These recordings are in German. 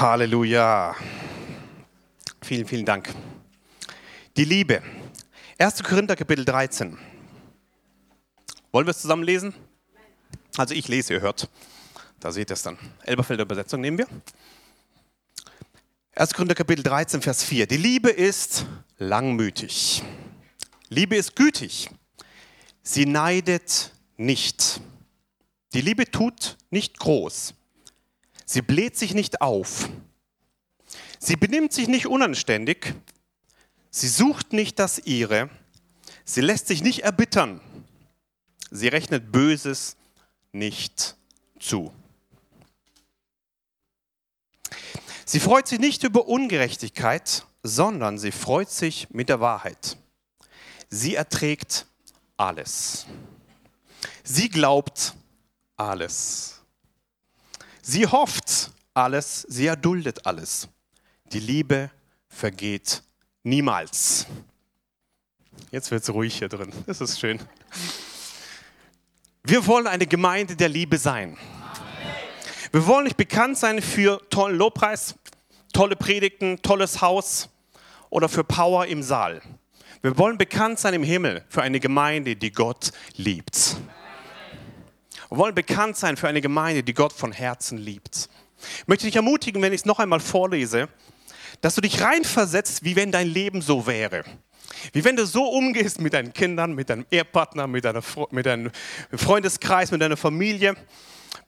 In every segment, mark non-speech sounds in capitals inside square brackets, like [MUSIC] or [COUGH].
Halleluja. Vielen, vielen Dank. Die Liebe. 1. Korinther Kapitel 13. Wollen wir es zusammen lesen? Also ich lese, ihr hört. Da seht ihr es dann. Elberfelder Übersetzung nehmen wir. 1. Korinther Kapitel 13, Vers 4. Die Liebe ist langmütig. Liebe ist gütig. Sie neidet nicht. Die Liebe tut nicht groß. Sie bläht sich nicht auf. Sie benimmt sich nicht unanständig. Sie sucht nicht das Ihre. Sie lässt sich nicht erbittern. Sie rechnet Böses nicht zu. Sie freut sich nicht über Ungerechtigkeit, sondern sie freut sich mit der Wahrheit. Sie erträgt alles. Sie glaubt alles. Sie hofft alles, sie erduldet alles. Die Liebe vergeht niemals. Jetzt wird es ruhig hier drin. Das ist schön. Wir wollen eine Gemeinde der Liebe sein. Wir wollen nicht bekannt sein für tollen Lobpreis, tolle Predigten, tolles Haus oder für Power im Saal. Wir wollen bekannt sein im Himmel für eine Gemeinde, die Gott liebt. Wir wollen bekannt sein für eine Gemeinde, die Gott von Herzen liebt. Ich möchte dich ermutigen, wenn ich es noch einmal vorlese, dass du dich reinversetzt, wie wenn dein Leben so wäre. Wie wenn du so umgehst mit deinen Kindern, mit deinem Ehepartner, mit, deiner, mit deinem Freundeskreis, mit deiner Familie,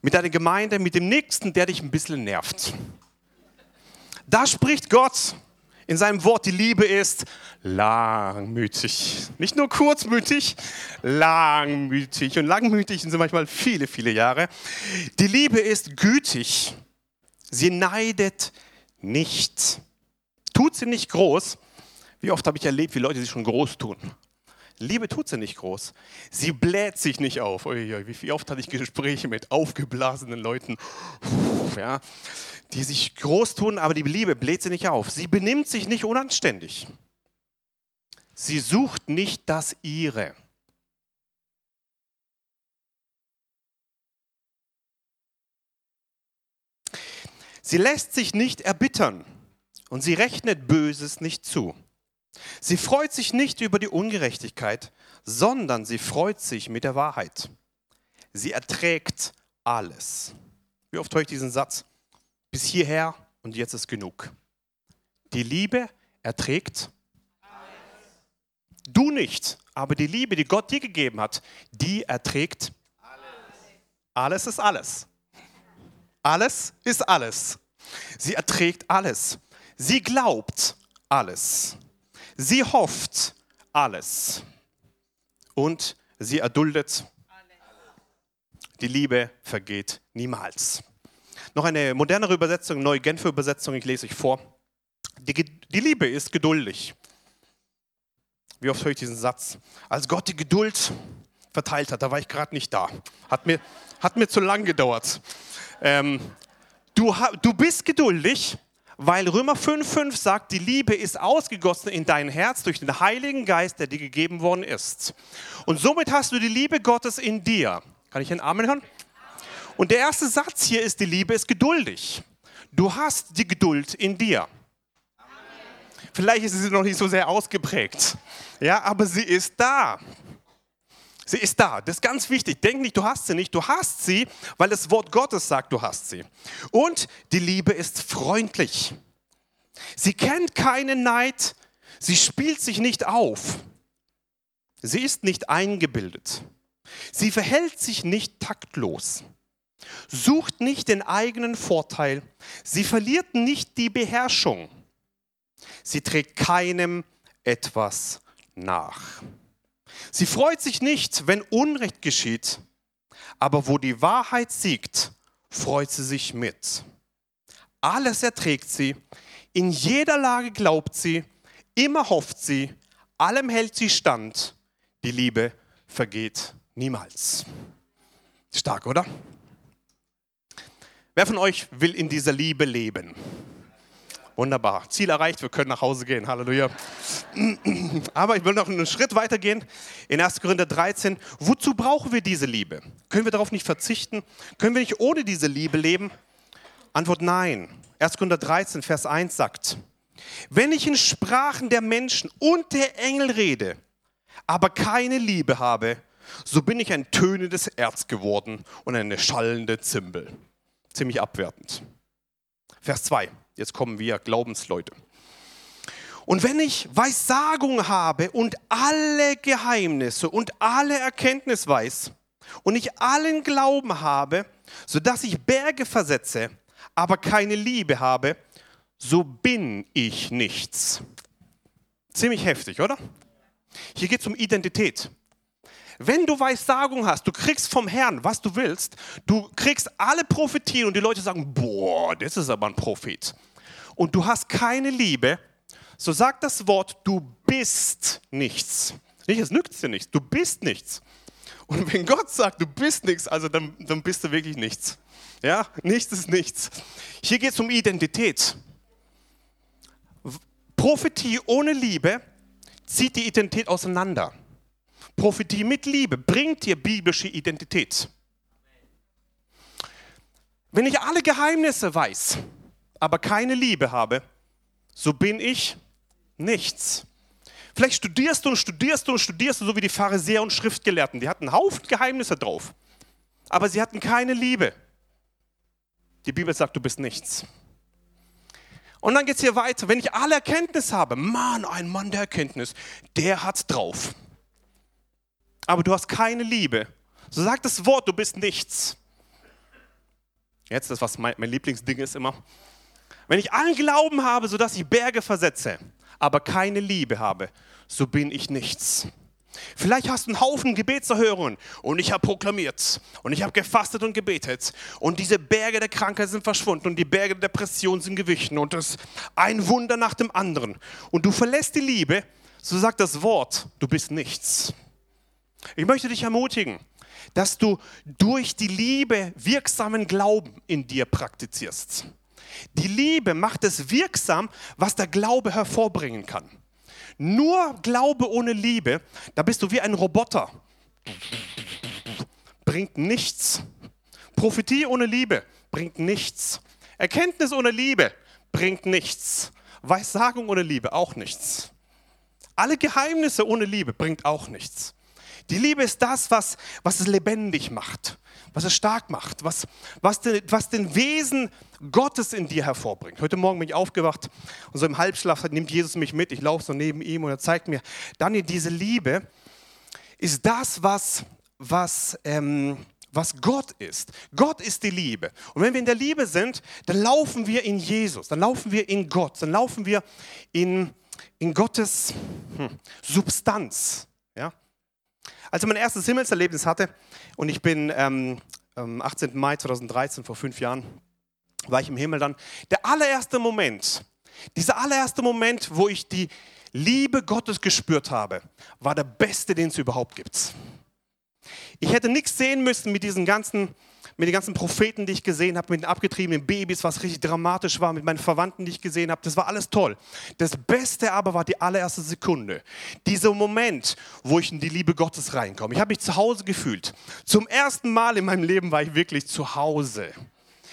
mit deiner Gemeinde, mit dem Nächsten, der dich ein bisschen nervt. Da spricht Gott in seinem Wort, die Liebe ist langmütig. Nicht nur kurzmütig, langmütig. Und langmütig sind manchmal viele, viele Jahre. Die Liebe ist gütig. Sie neidet nicht. Tut sie nicht groß. Wie oft habe ich erlebt, wie Leute sich schon groß tun. Liebe tut sie nicht groß. Sie bläht sich nicht auf. Wie oft hatte ich Gespräche mit aufgeblasenen Leuten, ja, die sich groß tun, aber die Liebe bläht sie nicht auf. Sie benimmt sich nicht unanständig. Sie sucht nicht das ihre. Sie lässt sich nicht erbittern und sie rechnet Böses nicht zu. Sie freut sich nicht über die Ungerechtigkeit, sondern sie freut sich mit der Wahrheit. Sie erträgt alles. Wie oft höre ich diesen Satz? Bis hierher und jetzt ist genug. Die Liebe erträgt alles. Du nicht, aber die Liebe, die Gott dir gegeben hat, die erträgt alles. Alles ist alles. Alles ist alles. Sie erträgt alles. Sie glaubt alles. Sie hofft alles. Und sie erduldet. Die Liebe vergeht niemals. Noch eine modernere Übersetzung, neue Genfer Übersetzung, ich lese euch vor. Die, die Liebe ist geduldig. Wie oft höre ich diesen Satz? Als Gott die Geduld verteilt hat, da war ich gerade nicht da. Hat mir, hat mir zu lang gedauert. Ähm, du, du bist geduldig, weil Römer 5,5 sagt, die Liebe ist ausgegossen in dein Herz durch den Heiligen Geist, der dir gegeben worden ist. Und somit hast du die Liebe Gottes in dir. Kann ich einen Amen hören? Und der erste Satz hier ist, die Liebe ist geduldig. Du hast die Geduld in dir. Vielleicht ist sie noch nicht so sehr ausgeprägt, ja, aber sie ist da. Sie ist da. Das ist ganz wichtig. Denk nicht, du hast sie nicht. Du hast sie, weil das Wort Gottes sagt, du hast sie. Und die Liebe ist freundlich. Sie kennt keinen Neid. Sie spielt sich nicht auf. Sie ist nicht eingebildet. Sie verhält sich nicht taktlos. Sucht nicht den eigenen Vorteil. Sie verliert nicht die Beherrschung. Sie trägt keinem etwas nach. Sie freut sich nicht, wenn Unrecht geschieht, aber wo die Wahrheit siegt, freut sie sich mit. Alles erträgt sie, in jeder Lage glaubt sie, immer hofft sie, allem hält sie stand. Die Liebe vergeht niemals. Stark, oder? Wer von euch will in dieser Liebe leben? Wunderbar. Ziel erreicht, wir können nach Hause gehen. Halleluja. [CLEARS THROAT] Aber ich will noch einen Schritt weiter gehen. In 1. Korinther 13. Wozu brauchen wir diese Liebe? Können wir darauf nicht verzichten? Können wir nicht ohne diese Liebe leben? Antwort nein. 1. Korinther 13, Vers 1 sagt, wenn ich in Sprachen der Menschen und der Engel rede, aber keine Liebe habe, so bin ich ein tönendes Erz geworden und eine schallende Zimbel. Ziemlich abwertend. Vers 2, jetzt kommen wir Glaubensleute. Und wenn ich Weissagung habe und alle Geheimnisse und alle Erkenntnis weiß und ich allen Glauben habe, sodass ich Berge versetze, aber keine Liebe habe, so bin ich nichts. Ziemlich heftig, oder? Hier geht es um Identität. Wenn du Weissagung hast, du kriegst vom Herrn, was du willst, du kriegst alle Prophetien und die Leute sagen, boah, das ist aber ein Prophet. Und du hast keine Liebe, so sagt das Wort, du bist nichts. Nicht, es nützt dir nichts, du bist nichts. Und [LAUGHS] wenn Gott sagt, du bist nichts, also dann, dann bist du wirklich nichts. Ja, nichts ist nichts. Hier geht es um Identität. Prophetie ohne Liebe zieht die Identität auseinander. Prophetie mit Liebe bringt dir biblische Identität. Wenn ich alle Geheimnisse weiß, aber keine Liebe habe, so bin ich nichts. Vielleicht studierst du und studierst du und studierst du, so wie die Pharisäer und Schriftgelehrten. Die hatten einen Haufen Geheimnisse drauf, aber sie hatten keine Liebe. Die Bibel sagt, du bist nichts. Und dann geht es hier weiter. Wenn ich alle Erkenntnis habe, Mann, ein Mann der Erkenntnis, der hat's drauf. Aber du hast keine Liebe. So sagt das Wort, du bist nichts. Jetzt das, was mein, mein Lieblingsding ist immer. Wenn ich allen Glauben habe, sodass ich Berge versetze, aber keine Liebe habe, so bin ich nichts. Vielleicht hast du einen Haufen Gebetserhörungen und ich habe proklamiert und ich habe gefastet und gebetet und diese Berge der Krankheit sind verschwunden und die Berge der Depression sind gewichen und das ist ein Wunder nach dem anderen. Und du verlässt die Liebe, so sagt das Wort, du bist nichts. Ich möchte dich ermutigen, dass du durch die Liebe wirksamen Glauben in dir praktizierst. Die Liebe macht es wirksam, was der Glaube hervorbringen kann. Nur Glaube ohne Liebe, da bist du wie ein Roboter. Bringt nichts. Prophetie ohne Liebe bringt nichts. Erkenntnis ohne Liebe bringt nichts. Weissagung ohne Liebe auch nichts. Alle Geheimnisse ohne Liebe bringt auch nichts. Die Liebe ist das, was, was es lebendig macht, was es stark macht, was, was, den, was den Wesen Gottes in dir hervorbringt. Heute Morgen bin ich aufgewacht und so im Halbschlaf nimmt Jesus mich mit. Ich laufe so neben ihm und er zeigt mir, Daniel, diese Liebe ist das, was, was, ähm, was Gott ist. Gott ist die Liebe. Und wenn wir in der Liebe sind, dann laufen wir in Jesus, dann laufen wir in Gott, dann laufen wir in, in Gottes hm, Substanz. Als ich mein erstes Himmelserlebnis hatte und ich bin ähm, am 18. Mai 2013, vor fünf Jahren, war ich im Himmel dann. Der allererste Moment, dieser allererste Moment, wo ich die Liebe Gottes gespürt habe, war der beste, den es überhaupt gibt. Ich hätte nichts sehen müssen mit diesen ganzen mit den ganzen Propheten, die ich gesehen habe, mit den abgetriebenen Babys, was richtig dramatisch war, mit meinen Verwandten, die ich gesehen habe. Das war alles toll. Das Beste aber war die allererste Sekunde. Dieser Moment, wo ich in die Liebe Gottes reinkomme. Ich habe mich zu Hause gefühlt. Zum ersten Mal in meinem Leben war ich wirklich zu Hause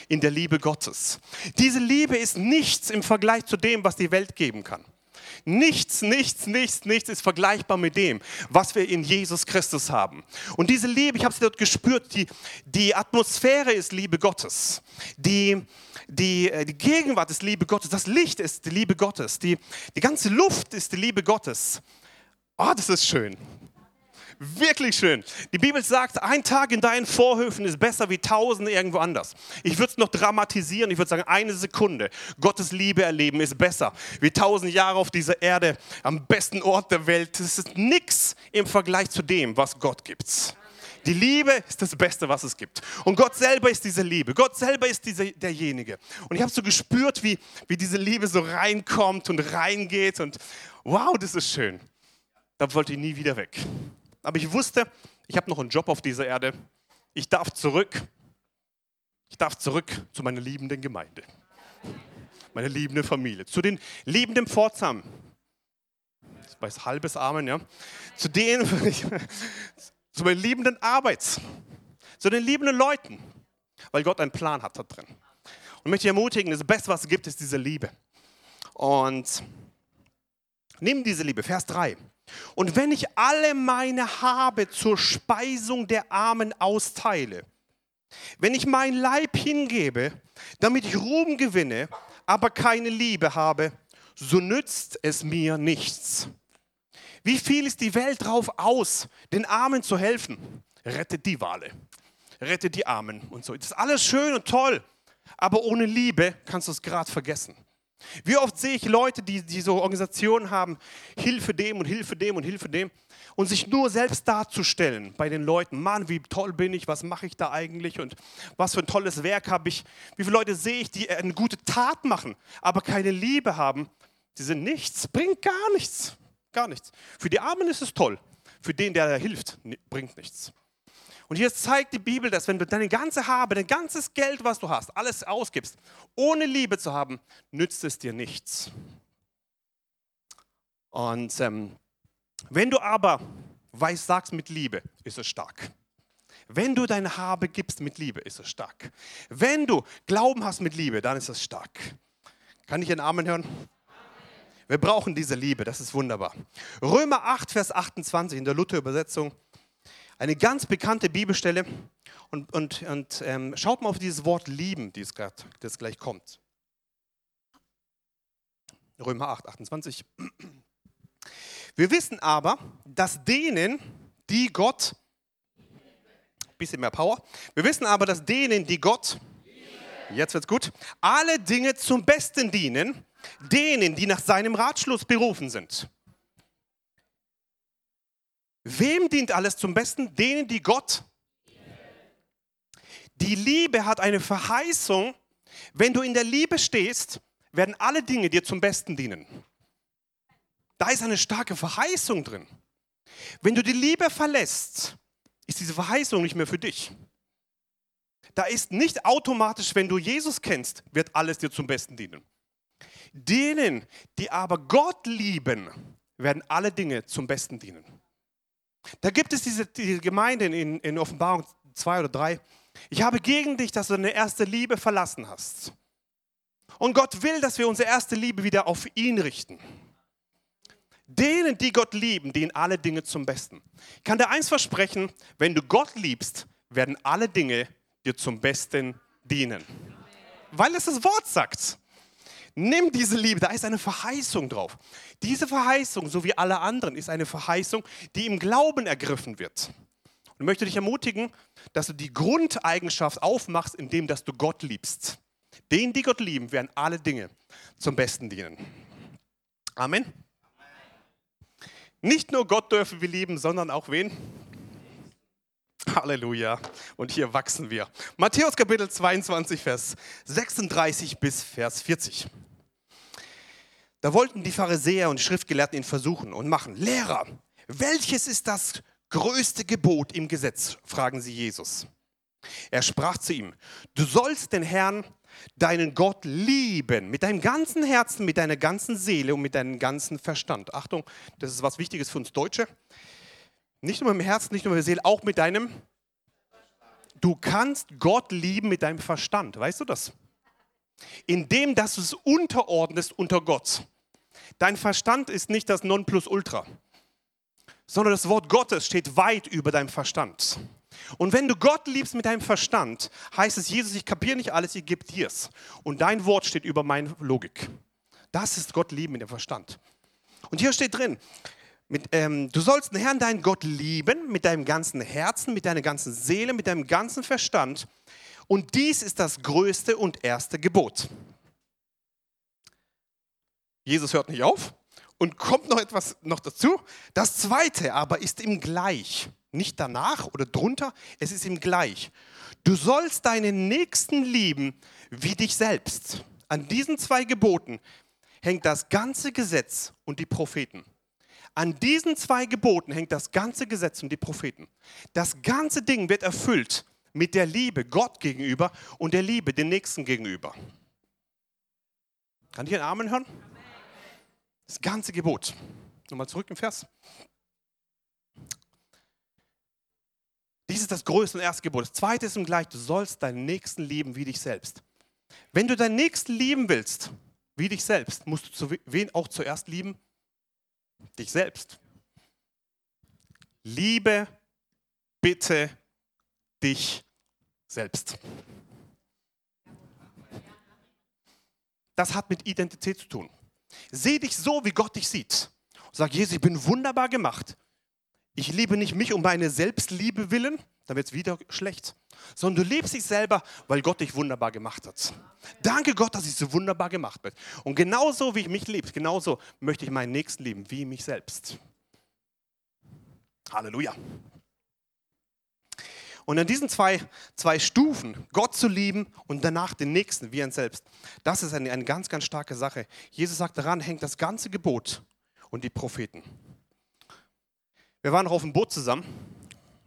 in der Liebe Gottes. Diese Liebe ist nichts im Vergleich zu dem, was die Welt geben kann. Nichts, nichts, nichts, nichts ist vergleichbar mit dem, was wir in Jesus Christus haben. Und diese Liebe, ich habe sie dort gespürt, die, die Atmosphäre ist Liebe Gottes. Die, die, äh, die Gegenwart ist Liebe Gottes. Das Licht ist die Liebe Gottes. Die, die ganze Luft ist die Liebe Gottes. Oh, das ist schön. Wirklich schön. Die Bibel sagt, ein Tag in deinen Vorhöfen ist besser wie tausende irgendwo anders. Ich würde es noch dramatisieren. Ich würde sagen, eine Sekunde Gottes Liebe erleben ist besser wie tausend Jahre auf dieser Erde am besten Ort der Welt. Das ist nichts im Vergleich zu dem, was Gott gibt. Die Liebe ist das Beste, was es gibt. Und Gott selber ist diese Liebe. Gott selber ist diese, derjenige. Und ich habe so gespürt, wie, wie diese Liebe so reinkommt und reingeht. Und wow, das ist schön. Da wollte ich nie wieder weg. Aber ich wusste, ich habe noch einen Job auf dieser Erde. Ich darf zurück. Ich darf zurück zu meiner liebenden Gemeinde. Meine liebende Familie. Zu den liebenden Pforzheim. Das weiß halbes Amen, ja. Zu denen, [LAUGHS] zu meinen liebenden Arbeits. Zu den liebenden Leuten. Weil Gott einen Plan hat da drin. Und möchte ermutigen, das Beste, was es gibt, ist diese Liebe. Und nimm diese Liebe, Vers 3. Und wenn ich alle meine Habe zur Speisung der Armen austeile, wenn ich mein Leib hingebe, damit ich Ruhm gewinne, aber keine Liebe habe, so nützt es mir nichts. Wie viel ist die Welt drauf aus, den Armen zu helfen? Rettet die Wale, rettet die Armen und so. Das ist alles schön und toll, aber ohne Liebe kannst du es gerade vergessen. Wie oft sehe ich Leute, die, die so Organisationen haben, Hilfe dem und Hilfe dem und Hilfe dem, und sich nur selbst darzustellen bei den Leuten. Mann, wie toll bin ich, was mache ich da eigentlich und was für ein tolles Werk habe ich. Wie viele Leute sehe ich, die eine gute Tat machen, aber keine Liebe haben. Die sind nichts, bringt gar nichts. Gar nichts. Für die Armen ist es toll, für den, der da hilft, bringt nichts. Und hier zeigt die Bibel, dass wenn du deine ganze Habe, dein ganzes Geld, was du hast, alles ausgibst, ohne Liebe zu haben, nützt es dir nichts. Und ähm, wenn du aber weißt, sagst mit Liebe, ist es stark. Wenn du deine Habe gibst mit Liebe, ist es stark. Wenn du Glauben hast mit Liebe, dann ist es stark. Kann ich einen Amen hören? Wir brauchen diese Liebe, das ist wunderbar. Römer 8, Vers 28 in der Luther-Übersetzung eine ganz bekannte Bibelstelle. Und, und, und ähm, schaut mal auf dieses Wort lieben, grad, das gleich kommt. Römer 8, 28. Wir wissen aber, dass denen, die Gott, bisschen mehr Power, wir wissen aber, dass denen, die Gott, jetzt wird's gut, alle Dinge zum Besten dienen, denen, die nach seinem Ratschluss berufen sind. Wem dient alles zum Besten? Denen, die Gott. Die Liebe hat eine Verheißung. Wenn du in der Liebe stehst, werden alle Dinge dir zum Besten dienen. Da ist eine starke Verheißung drin. Wenn du die Liebe verlässt, ist diese Verheißung nicht mehr für dich. Da ist nicht automatisch, wenn du Jesus kennst, wird alles dir zum Besten dienen. Denen, die aber Gott lieben, werden alle Dinge zum Besten dienen. Da gibt es diese, diese Gemeinde in, in Offenbarung 2 oder 3. Ich habe gegen dich, dass du deine erste Liebe verlassen hast. Und Gott will, dass wir unsere erste Liebe wieder auf ihn richten. Denen, die Gott lieben, dienen alle Dinge zum Besten. Ich kann dir eins versprechen, wenn du Gott liebst, werden alle Dinge dir zum Besten dienen. Weil es das Wort sagt. Nimm diese Liebe, da ist eine Verheißung drauf. Diese Verheißung, so wie alle anderen, ist eine Verheißung, die im Glauben ergriffen wird. Und ich möchte dich ermutigen, dass du die Grundeigenschaft aufmachst, indem dass du Gott liebst. Den, die Gott lieben, werden alle Dinge zum Besten dienen. Amen. Nicht nur Gott dürfen wir lieben, sondern auch wen? Halleluja. Und hier wachsen wir. Matthäus Kapitel 22, Vers 36 bis Vers 40. Da wollten die Pharisäer und Schriftgelehrten ihn versuchen und machen. Lehrer, welches ist das größte Gebot im Gesetz? fragen sie Jesus. Er sprach zu ihm, du sollst den Herrn, deinen Gott lieben, mit deinem ganzen Herzen, mit deiner ganzen Seele und mit deinem ganzen Verstand. Achtung, das ist was Wichtiges für uns Deutsche. Nicht nur mit dem Herzen, nicht nur mit der Seele, auch mit deinem. Du kannst Gott lieben mit deinem Verstand. Weißt du das? Indem, dass du es unterordnest unter Gott. Dein Verstand ist nicht das Nonplusultra, sondern das Wort Gottes steht weit über deinem Verstand. Und wenn du Gott liebst mit deinem Verstand, heißt es, Jesus, ich kapiere nicht alles, ich gebe dir es. Und dein Wort steht über meine Logik. Das ist Gott lieben mit dem Verstand. Und hier steht drin, mit, ähm, du sollst den Herrn, deinen Gott lieben mit deinem ganzen Herzen, mit deiner ganzen Seele, mit deinem ganzen Verstand. Und dies ist das größte und erste Gebot. Jesus hört nicht auf und kommt noch etwas noch dazu. Das zweite aber ist ihm gleich. Nicht danach oder drunter, es ist ihm gleich. Du sollst deinen Nächsten lieben wie dich selbst. An diesen zwei Geboten hängt das ganze Gesetz und die Propheten. An diesen zwei Geboten hängt das ganze Gesetz und die Propheten. Das ganze Ding wird erfüllt mit der Liebe Gott gegenüber und der Liebe den Nächsten gegenüber. Kann ich einen Amen hören? Das ganze Gebot. Nochmal zurück im Vers. Dies ist das größte und erste Gebot. Das zweite ist im gleich, du sollst deinen Nächsten lieben wie dich selbst. Wenn du deinen Nächsten lieben willst, wie dich selbst, musst du zu wen auch zuerst lieben? Dich selbst. Liebe bitte dich selbst. Das hat mit Identität zu tun. Seh dich so, wie Gott dich sieht. Sag, Jesus, ich bin wunderbar gemacht. Ich liebe nicht mich um meine Selbstliebe willen, dann wird es wieder schlecht. Sondern du liebst dich selber, weil Gott dich wunderbar gemacht hat. Danke Gott, dass ich so wunderbar gemacht bin. Und genauso wie ich mich liebe, genauso möchte ich meinen Nächsten lieben, wie mich selbst. Halleluja. Und an diesen zwei, zwei Stufen, Gott zu lieben und danach den Nächsten wie ein Selbst, das ist eine, eine ganz, ganz starke Sache. Jesus sagt, daran hängt das ganze Gebot und die Propheten. Wir waren noch auf dem Boot zusammen.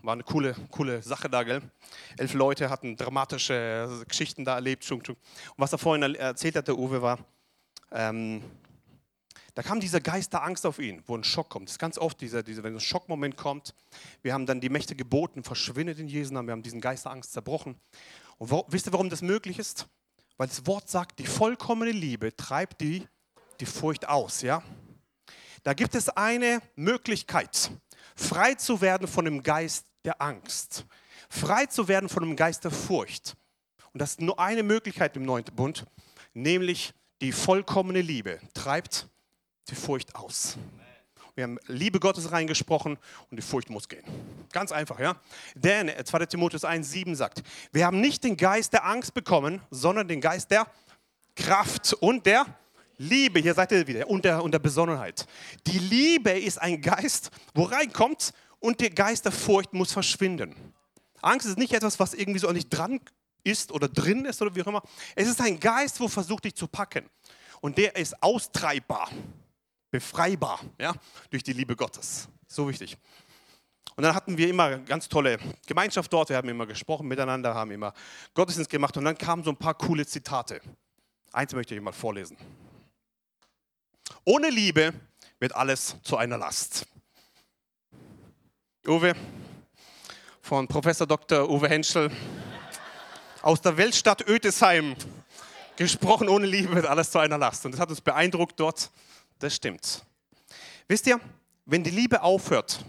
War eine coole, coole Sache da, gell? Elf Leute hatten dramatische Geschichten da erlebt. Und was er vorhin erzählt hat, der Uwe, war, ähm, da kam dieser Geist der Angst auf ihn, wo ein Schock kommt. Das ist ganz oft, dieser, dieser, wenn ein Schockmoment kommt. Wir haben dann die Mächte geboten, verschwindet in Jesu Namen. Wir haben diesen Geist der Angst zerbrochen. Und wo, wisst ihr, warum das möglich ist? Weil das Wort sagt, die vollkommene Liebe treibt die, die Furcht aus. Ja? Da gibt es eine Möglichkeit, frei zu werden von dem Geist der Angst, frei zu werden von dem Geist der Furcht. Und das ist nur eine Möglichkeit im Neuen Bund, nämlich die vollkommene Liebe treibt die Furcht aus. Wir haben Liebe Gottes reingesprochen und die Furcht muss gehen. Ganz einfach, ja? Denn 2. Äh, Timotheus 1,7 sagt: Wir haben nicht den Geist der Angst bekommen, sondern den Geist der Kraft und der Liebe. Hier seid ihr wieder, und der, und der Besonnenheit. Die Liebe ist ein Geist, wo reinkommt und der Geist der Furcht muss verschwinden. Angst ist nicht etwas, was irgendwie so nicht dran ist oder drin ist oder wie auch immer. Es ist ein Geist, wo versucht dich zu packen. Und der ist austreibbar befreibar ja, durch die Liebe Gottes. So wichtig. Und dann hatten wir immer ganz tolle Gemeinschaft dort. Wir haben immer gesprochen miteinander, haben immer Gottesdienst gemacht. Und dann kamen so ein paar coole Zitate. Eins möchte ich mal vorlesen. Ohne Liebe wird alles zu einer Last. Uwe, von Professor Dr. Uwe Henschel aus der Weltstadt Ödesheim gesprochen, ohne Liebe wird alles zu einer Last. Und das hat uns beeindruckt dort. Das stimmt. Wisst ihr, wenn die Liebe aufhört,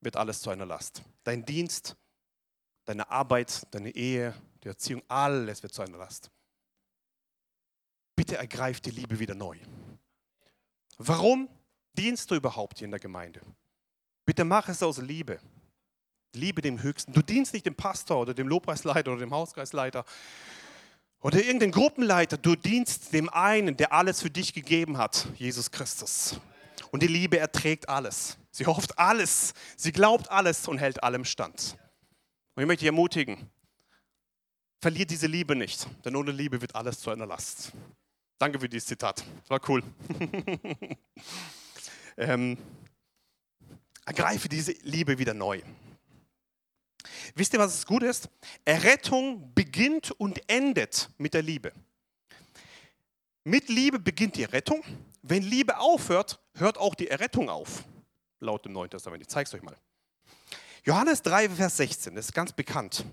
wird alles zu einer Last. Dein Dienst, deine Arbeit, deine Ehe, die Erziehung, alles wird zu einer Last. Bitte ergreif die Liebe wieder neu. Warum dienst du überhaupt hier in der Gemeinde? Bitte mach es aus Liebe. Liebe dem Höchsten. Du dienst nicht dem Pastor oder dem Lobpreisleiter oder dem Hauskreisleiter oder irgendein Gruppenleiter, du dienst dem einen, der alles für dich gegeben hat, Jesus Christus. Und die Liebe erträgt alles. Sie hofft alles, sie glaubt alles und hält allem stand. Und ich möchte dich ermutigen, verlier diese Liebe nicht, denn ohne Liebe wird alles zu einer Last. Danke für dieses Zitat, das war cool. [LAUGHS] ähm, ergreife diese Liebe wieder neu. Wisst ihr, was es gut ist? Errettung beginnt und endet mit der Liebe. Mit Liebe beginnt die Rettung. Wenn Liebe aufhört, hört auch die Errettung auf. Laut dem Neuen Testament. Ich zeige es euch mal. Johannes 3, Vers 16, das ist ganz bekannt.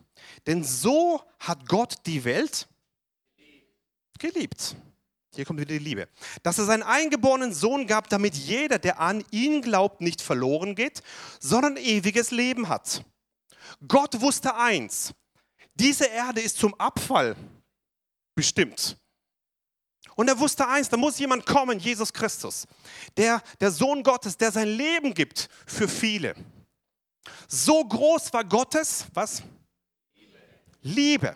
Denn so hat Gott die Welt geliebt. Hier kommt wieder die Liebe. Dass er seinen eingeborenen Sohn gab, damit jeder, der an ihn glaubt, nicht verloren geht, sondern ewiges Leben hat. Gott wusste eins, diese Erde ist zum Abfall bestimmt. Und er wusste eins, da muss jemand kommen, Jesus Christus, der, der Sohn Gottes, der sein Leben gibt für viele. So groß war Gottes, was? Liebe. Liebe.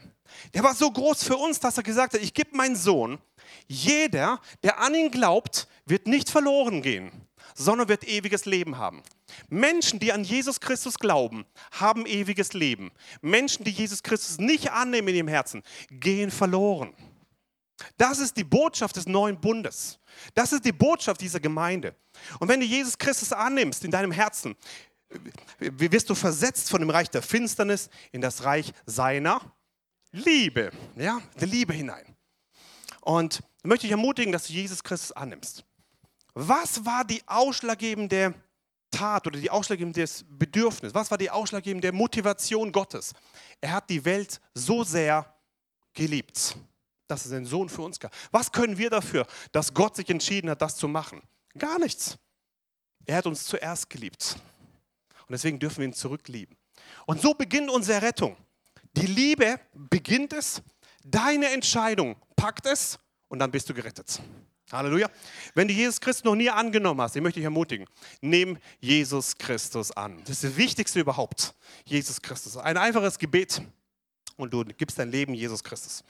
Der war so groß für uns, dass er gesagt hat, ich gebe meinen Sohn. Jeder, der an ihn glaubt, wird nicht verloren gehen, sondern wird ewiges Leben haben. Menschen, die an Jesus Christus glauben, haben ewiges Leben. Menschen, die Jesus Christus nicht annehmen in ihrem Herzen, gehen verloren. Das ist die Botschaft des neuen Bundes. Das ist die Botschaft dieser Gemeinde. Und wenn du Jesus Christus annimmst in deinem Herzen, wirst du versetzt von dem Reich der Finsternis in das Reich seiner Liebe. Ja, der Liebe hinein. Und ich möchte dich ermutigen, dass du Jesus Christus annimmst. Was war die ausschlaggebende Tat oder die ausschlaggebende Bedürfnis? Was war die ausschlaggebende Motivation Gottes? Er hat die Welt so sehr geliebt. dass es einen Sohn für uns gab. Was können wir dafür, dass Gott sich entschieden hat, das zu machen? Gar nichts. Er hat uns zuerst geliebt. Und deswegen dürfen wir ihn zurücklieben. Und so beginnt unsere Rettung. Die Liebe beginnt es, deine Entscheidung packt es und dann bist du gerettet. Halleluja. Wenn du Jesus Christus noch nie angenommen hast, ich möchte dich ermutigen, nimm Jesus Christus an. Das ist das Wichtigste überhaupt. Jesus Christus. Ein einfaches Gebet und du gibst dein Leben Jesus Christus.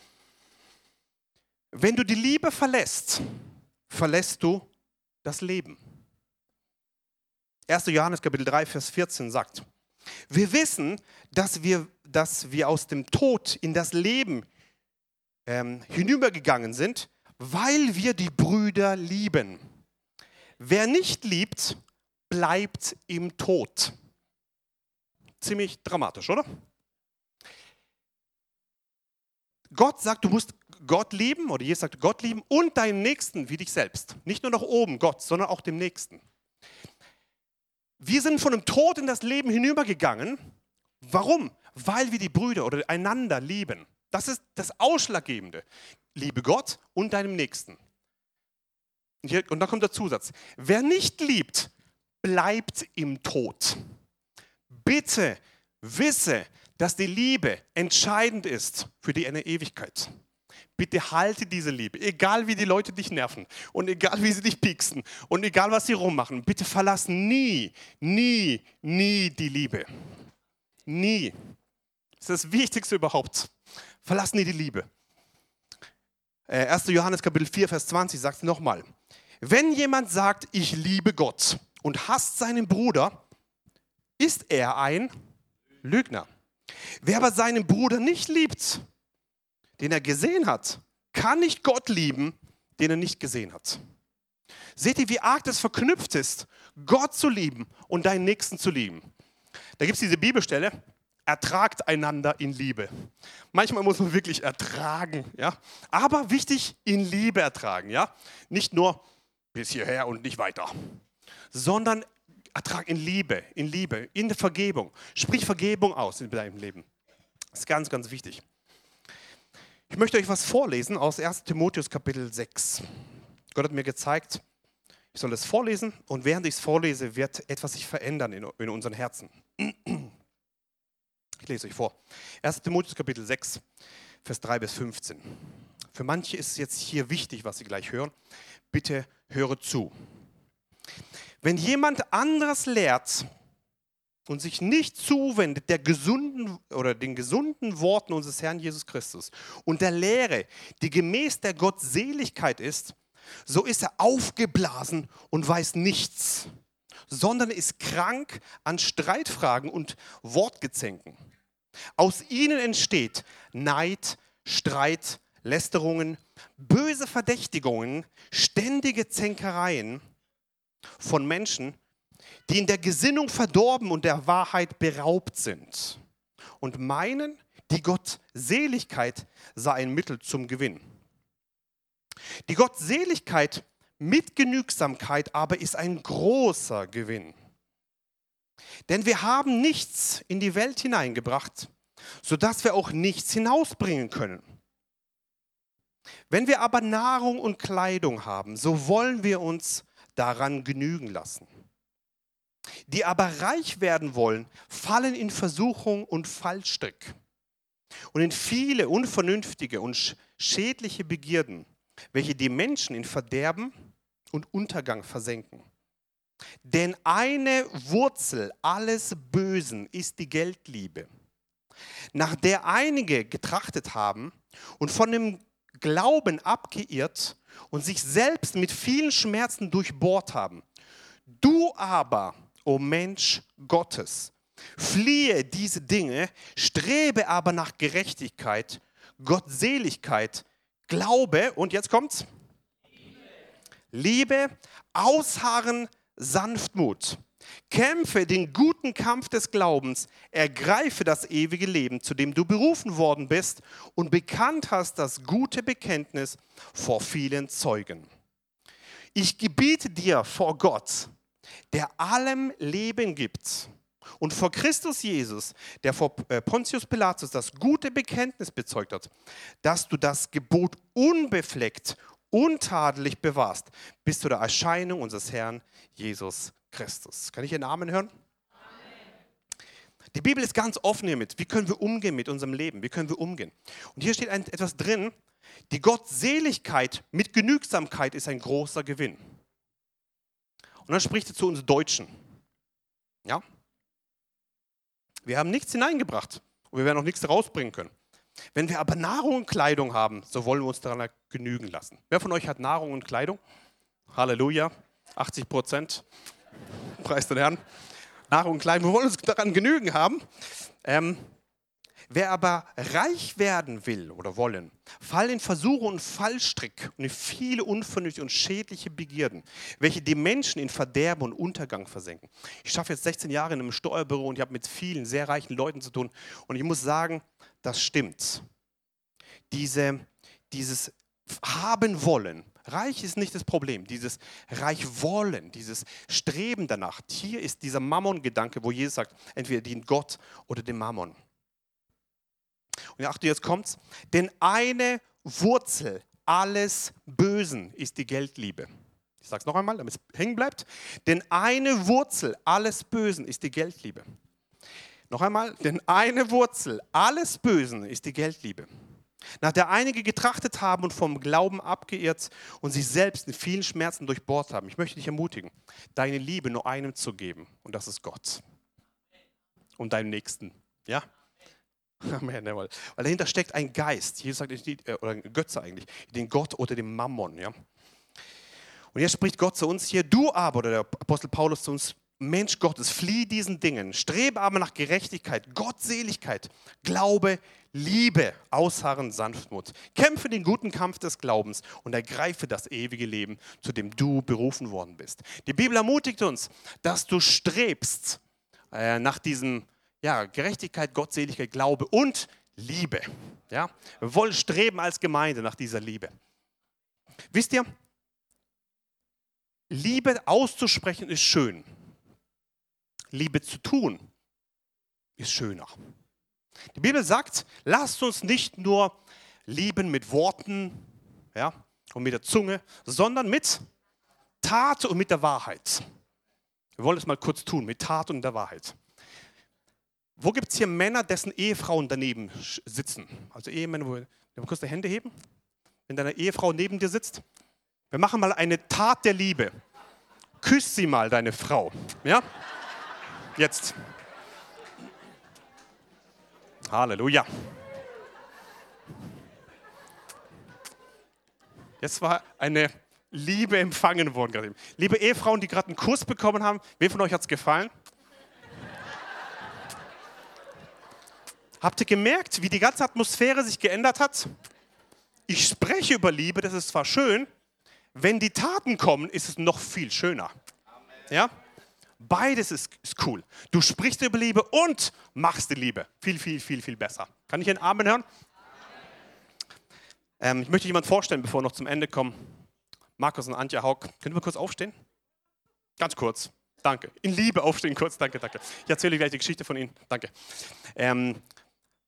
Wenn du die Liebe verlässt, verlässt du das Leben. 1. Johannes Kapitel 3, Vers 14 sagt, wir wissen, dass wir, dass wir aus dem Tod in das Leben ähm, hinübergegangen sind, weil wir die Brüder lieben. Wer nicht liebt, bleibt im Tod. Ziemlich dramatisch, oder? Gott sagt, du musst Gott lieben, oder Jesus sagt, Gott lieben und deinen Nächsten wie dich selbst. Nicht nur nach oben, Gott, sondern auch dem Nächsten. Wir sind von dem Tod in das Leben hinübergegangen. Warum? Weil wir die Brüder oder einander lieben. Das ist das Ausschlaggebende. Liebe Gott und deinem Nächsten. Und, hier, und dann kommt der Zusatz. Wer nicht liebt, bleibt im Tod. Bitte wisse, dass die Liebe entscheidend ist für die Ewigkeit. Bitte halte diese Liebe, egal wie die Leute dich nerven und egal wie sie dich pieksen und egal was sie rummachen. Bitte verlass nie, nie, nie die Liebe. Nie. Das ist das Wichtigste überhaupt. Verlass nie die Liebe. 1. Äh, Johannes Kapitel 4, Vers 20 sagt es nochmal. Wenn jemand sagt, ich liebe Gott und hasst seinen Bruder, ist er ein Lügner. Wer aber seinen Bruder nicht liebt, den er gesehen hat, kann nicht Gott lieben, den er nicht gesehen hat. Seht ihr, wie arg das verknüpft ist, Gott zu lieben und deinen Nächsten zu lieben. Da gibt es diese Bibelstelle, ertragt einander in Liebe. Manchmal muss man wirklich ertragen, ja. Aber wichtig, in Liebe ertragen, ja. Nicht nur bis hierher und nicht weiter, sondern ertrag in Liebe, in Liebe, in der Vergebung. Sprich Vergebung aus in deinem Leben. Das ist ganz, ganz wichtig. Ich möchte euch was vorlesen aus 1 Timotheus Kapitel 6. Gott hat mir gezeigt, ich soll es vorlesen und während ich es vorlese, wird etwas sich verändern in, in unseren Herzen. Ich lese euch vor. 1 Timotheus Kapitel 6, Vers 3 bis 15. Für manche ist jetzt hier wichtig, was sie gleich hören. Bitte höre zu. Wenn jemand anderes lehrt, und sich nicht zuwendet der gesunden oder den gesunden Worten unseres Herrn Jesus Christus und der Lehre, die gemäß der Gottseligkeit ist, so ist er aufgeblasen und weiß nichts, sondern ist krank an Streitfragen und Wortgezänken. Aus ihnen entsteht Neid, Streit, Lästerungen, böse Verdächtigungen, ständige Zänkereien von Menschen, die in der Gesinnung verdorben und der Wahrheit beraubt sind und meinen, die Gottseligkeit sei ein Mittel zum Gewinn. Die Gottseligkeit mit Genügsamkeit aber ist ein großer Gewinn. Denn wir haben nichts in die Welt hineingebracht, sodass wir auch nichts hinausbringen können. Wenn wir aber Nahrung und Kleidung haben, so wollen wir uns daran genügen lassen die aber reich werden wollen, fallen in Versuchung und Fallstrick und in viele unvernünftige und schädliche Begierden, welche die Menschen in Verderben und Untergang versenken. Denn eine Wurzel alles Bösen ist die Geldliebe, nach der einige getrachtet haben und von dem Glauben abgeirrt und sich selbst mit vielen Schmerzen durchbohrt haben. Du aber, o Mensch Gottes. Fliehe diese Dinge, strebe aber nach Gerechtigkeit, Gottseligkeit, Glaube und jetzt kommt's. Liebe, Ausharren, Sanftmut. Kämpfe den guten Kampf des Glaubens, ergreife das ewige Leben, zu dem du berufen worden bist und bekannt hast das gute Bekenntnis vor vielen Zeugen. Ich gebiete dir vor Gott, der allem Leben gibt und vor Christus Jesus, der vor äh, Pontius Pilatus das gute Bekenntnis bezeugt hat, dass du das Gebot unbefleckt, untadelig bewahrst, bis zu der Erscheinung unseres Herrn Jesus Christus. Kann ich Ihren Namen hören? Die Bibel ist ganz offen hiermit. Wie können wir umgehen mit unserem Leben? Wie können wir umgehen? Und hier steht ein, etwas drin. Die Gottseligkeit mit Genügsamkeit ist ein großer Gewinn. Und dann spricht er zu uns Deutschen. Ja? Wir haben nichts hineingebracht und wir werden auch nichts rausbringen können. Wenn wir aber Nahrung und Kleidung haben, so wollen wir uns daran genügen lassen. Wer von euch hat Nahrung und Kleidung? Halleluja, 80 Prozent. Preis den Herrn. Nahrung und Kleidung, wir wollen uns daran genügen haben. Ähm, Wer aber reich werden will oder wollen, fallen in Versuche und Fallstrick und in viele unvernünftige und schädliche Begierden, welche die Menschen in Verderben und Untergang versenken. Ich schaffe jetzt 16 Jahre in einem Steuerbüro und ich habe mit vielen sehr reichen Leuten zu tun und ich muss sagen, das stimmt. Diese, dieses haben wollen, Reich ist nicht das Problem. Dieses Reich wollen, dieses Streben danach. Hier ist dieser Mammon-Gedanke, wo Jesus sagt, entweder dient Gott oder dem Mammon. Und achte, jetzt kommt's. Denn eine Wurzel alles Bösen ist die Geldliebe. Ich sage es noch einmal, damit es hängen bleibt. Denn eine Wurzel alles Bösen ist die Geldliebe. Noch einmal, denn eine Wurzel alles Bösen ist die Geldliebe. Nach der einige getrachtet haben und vom Glauben abgeirrt und sich selbst in vielen Schmerzen durchbohrt haben. Ich möchte dich ermutigen, deine Liebe nur einem zu geben und das ist Gott. Und deinem Nächsten. Ja? [LAUGHS] Amen, jawohl. Weil dahinter steckt ein Geist. Jesus sagt, äh, oder ein Götze eigentlich, den Gott oder den Mammon. Ja? Und jetzt spricht Gott zu uns hier, du aber, oder der Apostel Paulus zu uns, Mensch Gottes, flieh diesen Dingen, strebe aber nach Gerechtigkeit, Gottseligkeit, Glaube, Liebe, Ausharren, Sanftmut. Kämpfe den guten Kampf des Glaubens und ergreife das ewige Leben, zu dem du berufen worden bist. Die Bibel ermutigt uns, dass du strebst äh, nach diesem ja, Gerechtigkeit, Gottseligkeit, Glaube und Liebe. Ja? Wir wollen streben als Gemeinde nach dieser Liebe. Wisst ihr, Liebe auszusprechen ist schön. Liebe zu tun ist schöner. Die Bibel sagt, lasst uns nicht nur lieben mit Worten ja, und mit der Zunge, sondern mit Tat und mit der Wahrheit. Wir wollen es mal kurz tun, mit Tat und der Wahrheit. Wo gibt es hier Männer, dessen Ehefrauen daneben sitzen? Also Ehemänner, wo wir kurz die Hände heben, wenn deine Ehefrau neben dir sitzt. Wir machen mal eine Tat der Liebe. Küss sie mal, deine Frau. Ja? Jetzt. Halleluja. Jetzt war eine Liebe empfangen worden. Liebe Ehefrauen, die gerade einen Kuss bekommen haben, wem von euch hat es gefallen? Habt ihr gemerkt, wie die ganze Atmosphäre sich geändert hat? Ich spreche über Liebe, das ist zwar schön, wenn die Taten kommen, ist es noch viel schöner. Ja? Beides ist, ist cool. Du sprichst über Liebe und machst die Liebe. Viel, viel, viel, viel besser. Kann ich einen Amen hören? Ähm, ich möchte jemand vorstellen, bevor wir noch zum Ende kommen. Markus und Antje Haug. Können wir kurz aufstehen? Ganz kurz. Danke. In Liebe aufstehen kurz. Danke, danke. Ich erzähle gleich die Geschichte von Ihnen. Danke. Ähm,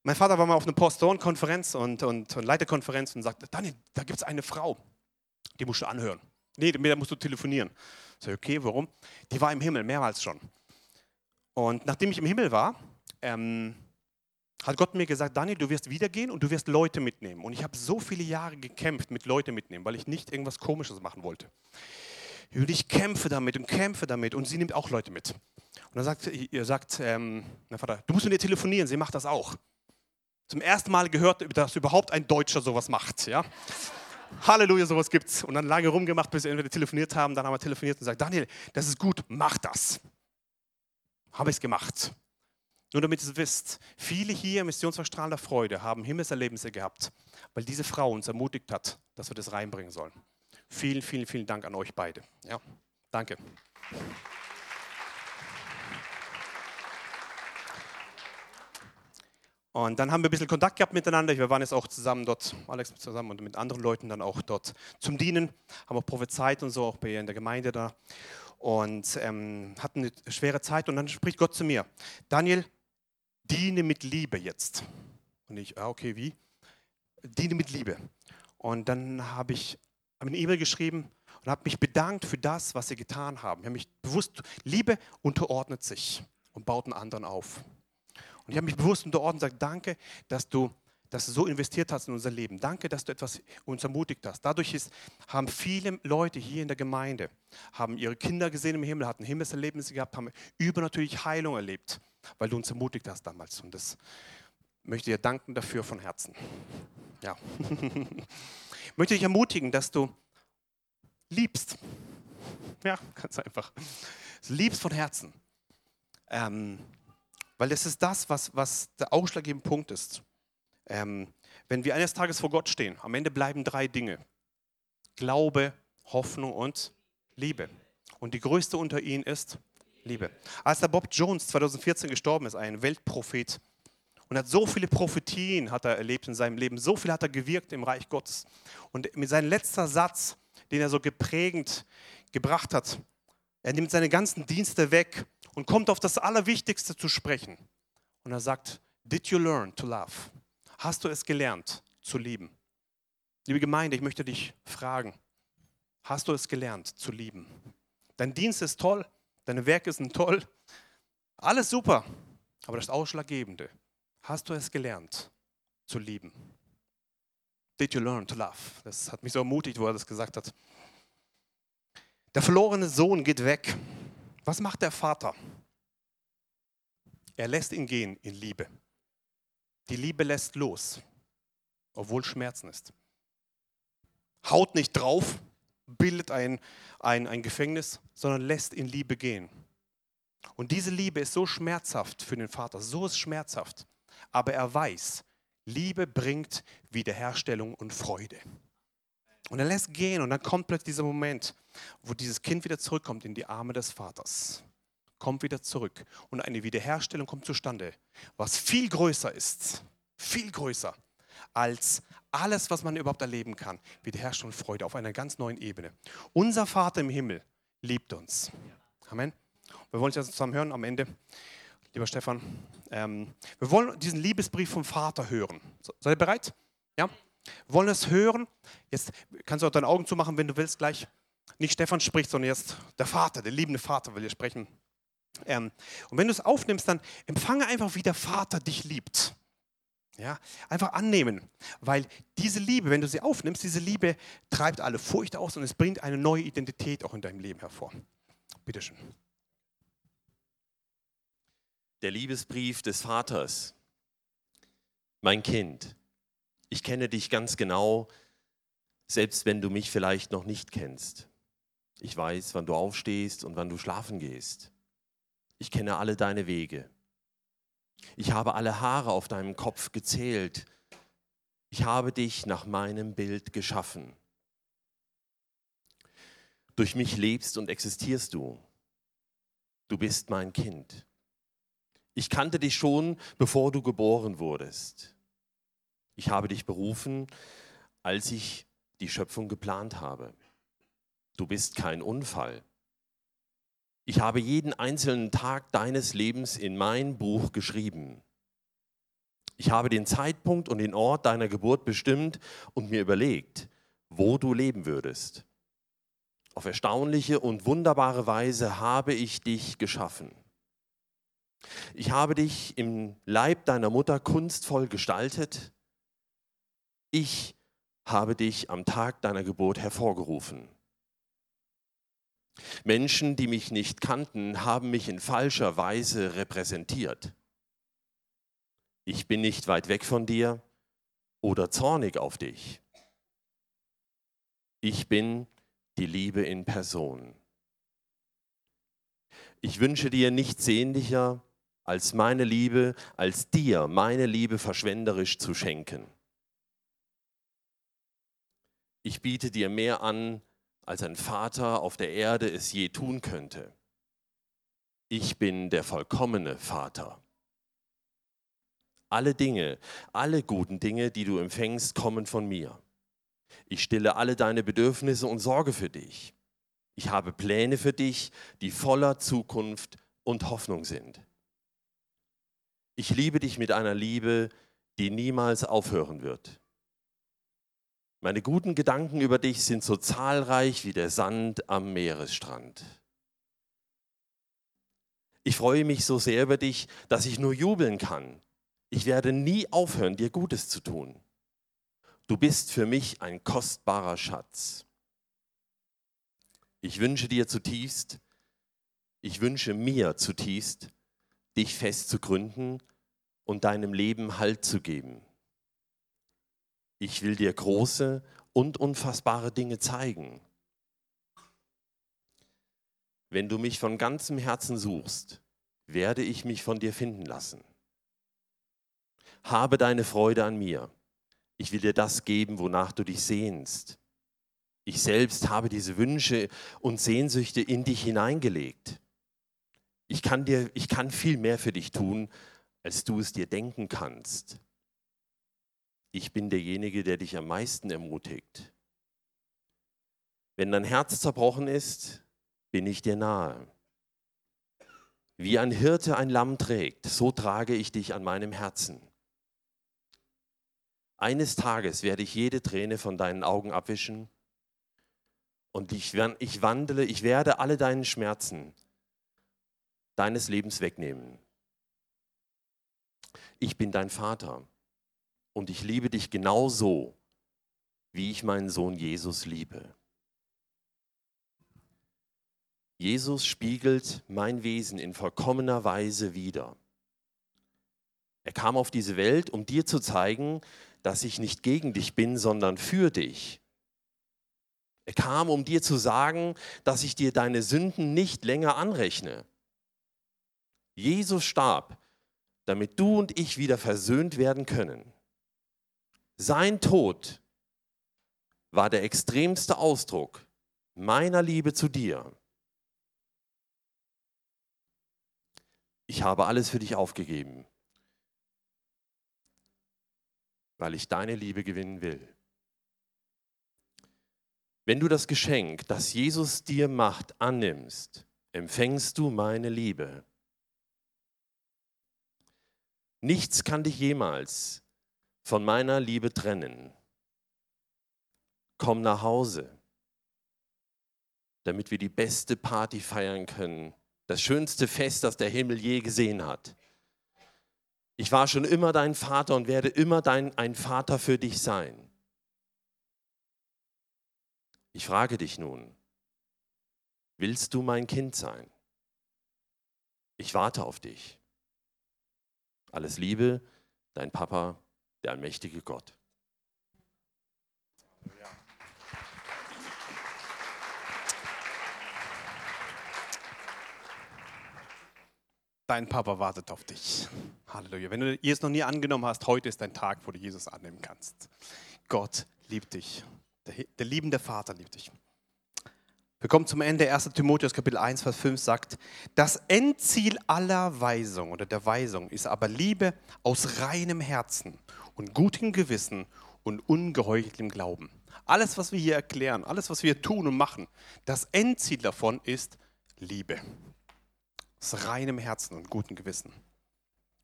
mein Vater war mal auf einer Pastorenkonferenz und, und, und Leiterkonferenz und sagte, Daniel, da gibt es eine Frau, die musst du anhören. Nee, mit der musst du telefonieren. Ich sage, okay, warum? Die war im Himmel, mehrmals schon. Und nachdem ich im Himmel war, ähm, hat Gott mir gesagt, Daniel, du wirst wiedergehen und du wirst Leute mitnehmen. Und ich habe so viele Jahre gekämpft mit Leute mitnehmen, weil ich nicht irgendwas Komisches machen wollte. Und ich kämpfe damit und kämpfe damit und sie nimmt auch Leute mit. Und dann sagt, ihr sagt, ähm, mein Vater, du musst mit ihr telefonieren, sie macht das auch zum ersten Mal gehört, dass überhaupt ein Deutscher sowas macht. Ja? Halleluja, sowas gibt's. Und dann lange rumgemacht, bis wir entweder telefoniert haben. Dann haben wir telefoniert und gesagt, Daniel, das ist gut, mach das. Habe ich es gemacht. Nur damit ihr es wisst, viele hier im Missionsverstrahler Freude haben Himmelserlebnisse gehabt, weil diese Frau uns ermutigt hat, dass wir das reinbringen sollen. Vielen, vielen, vielen Dank an euch beide. Ja, danke. Und dann haben wir ein bisschen Kontakt gehabt miteinander. Wir waren jetzt auch zusammen dort, Alex zusammen und mit anderen Leuten dann auch dort zum Dienen, haben auch prophezeit und so, auch bei ihr in der Gemeinde da. und ähm, hatten eine schwere Zeit. Und dann spricht Gott zu mir, Daniel, diene mit Liebe jetzt. Und ich, ah, okay, wie? Diene mit Liebe. Und dann habe ich eine E-Mail geschrieben und habe mich bedankt für das, was sie getan haben. Ich habe mich bewusst, Liebe unterordnet sich und baut einen anderen auf. Und ich habe mich bewusst unterordnet und gesagt, danke, dass du, dass du so investiert hast in unser Leben. Danke, dass du etwas uns ermutigt hast. Dadurch ist, haben viele Leute hier in der Gemeinde, haben ihre Kinder gesehen im Himmel, hatten Himmelserlebnisse gehabt, haben übernatürlich Heilung erlebt, weil du uns ermutigt hast damals. Und das möchte dir danken dafür von Herzen. Ja. [LAUGHS] ich möchte dich ermutigen, dass du liebst. Ja, ganz einfach. Liebst von Herzen. Ähm, weil das ist das, was, was der ausschlaggebende Punkt ist. Ähm, wenn wir eines Tages vor Gott stehen, am Ende bleiben drei Dinge. Glaube, Hoffnung und Liebe. Und die größte unter ihnen ist Liebe. Als der Bob Jones 2014 gestorben ist, ein Weltprophet, und hat so viele Prophetien hat er erlebt in seinem Leben, so viel hat er gewirkt im Reich Gottes. Und mit seinem letzter Satz, den er so geprägt gebracht hat, er nimmt seine ganzen Dienste weg und kommt auf das Allerwichtigste zu sprechen. Und er sagt, did you learn to love? Hast du es gelernt zu lieben? Liebe Gemeinde, ich möchte dich fragen, hast du es gelernt zu lieben? Dein Dienst ist toll, deine Werke sind toll, alles super, aber das Ausschlaggebende, hast du es gelernt zu lieben? Did you learn to love? Das hat mich so ermutigt, wo er das gesagt hat. Der verlorene Sohn geht weg was macht der Vater? Er lässt ihn gehen in Liebe. Die Liebe lässt los, obwohl Schmerzen ist. Haut nicht drauf, bildet ein, ein, ein Gefängnis, sondern lässt in Liebe gehen. Und diese Liebe ist so schmerzhaft für den Vater, so ist schmerzhaft. Aber er weiß, Liebe bringt Wiederherstellung und Freude. Und er lässt gehen und dann kommt plötzlich dieser Moment, wo dieses Kind wieder zurückkommt in die Arme des Vaters. Kommt wieder zurück und eine Wiederherstellung kommt zustande, was viel größer ist, viel größer als alles, was man überhaupt erleben kann. Wiederherstellung und Freude auf einer ganz neuen Ebene. Unser Vater im Himmel liebt uns. Amen. Wir wollen uns jetzt zusammen hören am Ende, lieber Stefan. Ähm, wir wollen diesen Liebesbrief vom Vater hören. Seid ihr bereit? Ja? Wir wollen es hören. Jetzt kannst du auch deine Augen zumachen, wenn du willst, gleich. Nicht Stefan spricht, sondern jetzt der Vater, der liebende Vater will dir sprechen. Ähm, und wenn du es aufnimmst, dann empfange einfach, wie der Vater dich liebt. Ja, einfach annehmen, weil diese Liebe, wenn du sie aufnimmst, diese Liebe treibt alle Furcht aus und es bringt eine neue Identität auch in deinem Leben hervor. Bitte schön. Der Liebesbrief des Vaters. Mein Kind, ich kenne dich ganz genau, selbst wenn du mich vielleicht noch nicht kennst. Ich weiß, wann du aufstehst und wann du schlafen gehst. Ich kenne alle deine Wege. Ich habe alle Haare auf deinem Kopf gezählt. Ich habe dich nach meinem Bild geschaffen. Durch mich lebst und existierst du. Du bist mein Kind. Ich kannte dich schon, bevor du geboren wurdest. Ich habe dich berufen, als ich die Schöpfung geplant habe. Du bist kein Unfall. Ich habe jeden einzelnen Tag deines Lebens in mein Buch geschrieben. Ich habe den Zeitpunkt und den Ort deiner Geburt bestimmt und mir überlegt, wo du leben würdest. Auf erstaunliche und wunderbare Weise habe ich dich geschaffen. Ich habe dich im Leib deiner Mutter kunstvoll gestaltet. Ich habe dich am Tag deiner Geburt hervorgerufen. Menschen, die mich nicht kannten, haben mich in falscher Weise repräsentiert. Ich bin nicht weit weg von dir oder zornig auf dich. Ich bin die Liebe in Person. Ich wünsche dir nichts sehnlicher, als meine Liebe, als dir meine Liebe verschwenderisch zu schenken. Ich biete dir mehr an, als ein Vater auf der Erde es je tun könnte. Ich bin der vollkommene Vater. Alle Dinge, alle guten Dinge, die du empfängst, kommen von mir. Ich stille alle deine Bedürfnisse und sorge für dich. Ich habe Pläne für dich, die voller Zukunft und Hoffnung sind. Ich liebe dich mit einer Liebe, die niemals aufhören wird. Meine guten Gedanken über dich sind so zahlreich wie der Sand am Meeresstrand. Ich freue mich so sehr über dich, dass ich nur jubeln kann. Ich werde nie aufhören, dir Gutes zu tun. Du bist für mich ein kostbarer Schatz. Ich wünsche dir zutiefst, ich wünsche mir zutiefst, dich fest zu gründen und deinem Leben Halt zu geben. Ich will dir große und unfassbare Dinge zeigen. Wenn du mich von ganzem Herzen suchst, werde ich mich von dir finden lassen. Habe deine Freude an mir. Ich will dir das geben, wonach du dich sehnst. Ich selbst habe diese Wünsche und Sehnsüchte in dich hineingelegt. Ich kann, dir, ich kann viel mehr für dich tun, als du es dir denken kannst. Ich bin derjenige, der dich am meisten ermutigt. Wenn dein Herz zerbrochen ist, bin ich dir nahe. Wie ein Hirte ein Lamm trägt, so trage ich dich an meinem Herzen. Eines Tages werde ich jede Träne von deinen Augen abwischen und ich, ich wandle, ich werde alle deinen Schmerzen deines Lebens wegnehmen. Ich bin dein Vater und ich liebe dich genauso, wie ich meinen Sohn Jesus liebe. Jesus spiegelt mein Wesen in vollkommener Weise wider. Er kam auf diese Welt, um dir zu zeigen, dass ich nicht gegen dich bin, sondern für dich. Er kam, um dir zu sagen, dass ich dir deine Sünden nicht länger anrechne. Jesus starb, damit du und ich wieder versöhnt werden können. Sein Tod war der extremste Ausdruck meiner Liebe zu dir. Ich habe alles für dich aufgegeben, weil ich deine Liebe gewinnen will. Wenn du das Geschenk, das Jesus dir macht, annimmst, empfängst du meine Liebe. Nichts kann dich jemals von meiner Liebe trennen. Komm nach Hause, damit wir die beste Party feiern können, das schönste Fest, das der Himmel je gesehen hat. Ich war schon immer dein Vater und werde immer dein, ein Vater für dich sein. Ich frage dich nun, willst du mein Kind sein? Ich warte auf dich. Alles Liebe, dein Papa, der allmächtige Gott. Dein Papa wartet auf dich. Halleluja. Wenn du es noch nie angenommen hast, heute ist dein Tag, wo du Jesus annehmen kannst. Gott liebt dich. Der, der liebende Vater liebt dich. Wir kommen zum Ende. 1. Timotheus Kapitel 1, Vers 5 sagt, das Endziel aller Weisung oder der Weisung ist aber Liebe aus reinem Herzen und gutem Gewissen und ungeheucheltem Glauben. Alles, was wir hier erklären, alles, was wir tun und machen, das Endziel davon ist Liebe. Aus reinem Herzen und gutem Gewissen.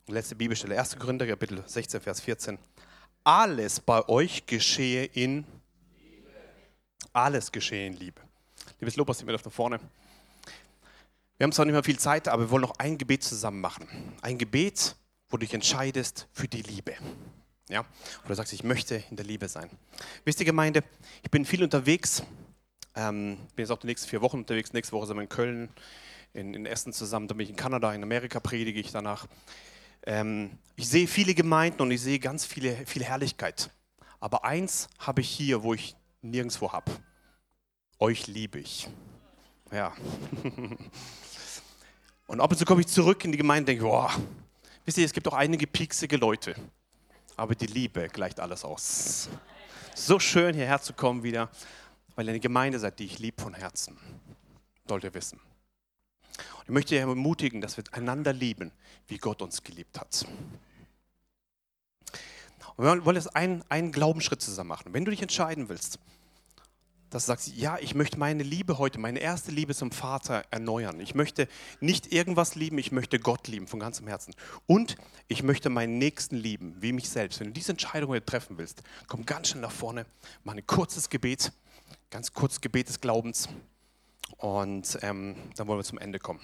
Und letzte Bibelstelle, 1. Korinther Kapitel 16, Vers 14. Alles bei euch geschehe in alles geschehe in Liebe. Liebes Lobers, sind wir da vorne. Wir haben zwar nicht mehr viel Zeit, aber wir wollen noch ein Gebet zusammen machen. Ein Gebet, wo du dich entscheidest für die Liebe. Ja? Du sagst, ich möchte in der Liebe sein. Wisst ihr, Gemeinde, ich bin viel unterwegs. Ähm, bin jetzt auch die nächsten vier Wochen unterwegs. Nächste Woche sind wir in Köln, in, in Essen zusammen. Dann bin ich in Kanada, in Amerika predige ich danach. Ähm, ich sehe viele Gemeinden und ich sehe ganz viele, viel Herrlichkeit. Aber eins habe ich hier, wo ich nirgendwo habe. Euch liebe ich. Ja. [LAUGHS] Und ab und zu komme ich zurück in die Gemeinde und denke, boah, wisst ihr, es gibt auch einige pieksige Leute. Aber die Liebe gleicht alles aus. So schön hierher zu kommen wieder, weil ihr eine Gemeinde seid, die ich liebe von Herzen. Sollt ihr wissen. Und ich möchte euch ermutigen, dass wir einander lieben, wie Gott uns geliebt hat. Und wir wollen jetzt einen, einen Glaubensschritt zusammen machen. Wenn du dich entscheiden willst, dass du sagst, ja, ich möchte meine Liebe heute, meine erste Liebe zum Vater erneuern. Ich möchte nicht irgendwas lieben, ich möchte Gott lieben von ganzem Herzen. Und ich möchte meinen Nächsten lieben, wie mich selbst. Wenn du diese Entscheidung heute treffen willst, komm ganz schnell nach vorne, mach ein kurzes Gebet, ganz kurzes Gebet des Glaubens und ähm, dann wollen wir zum Ende kommen.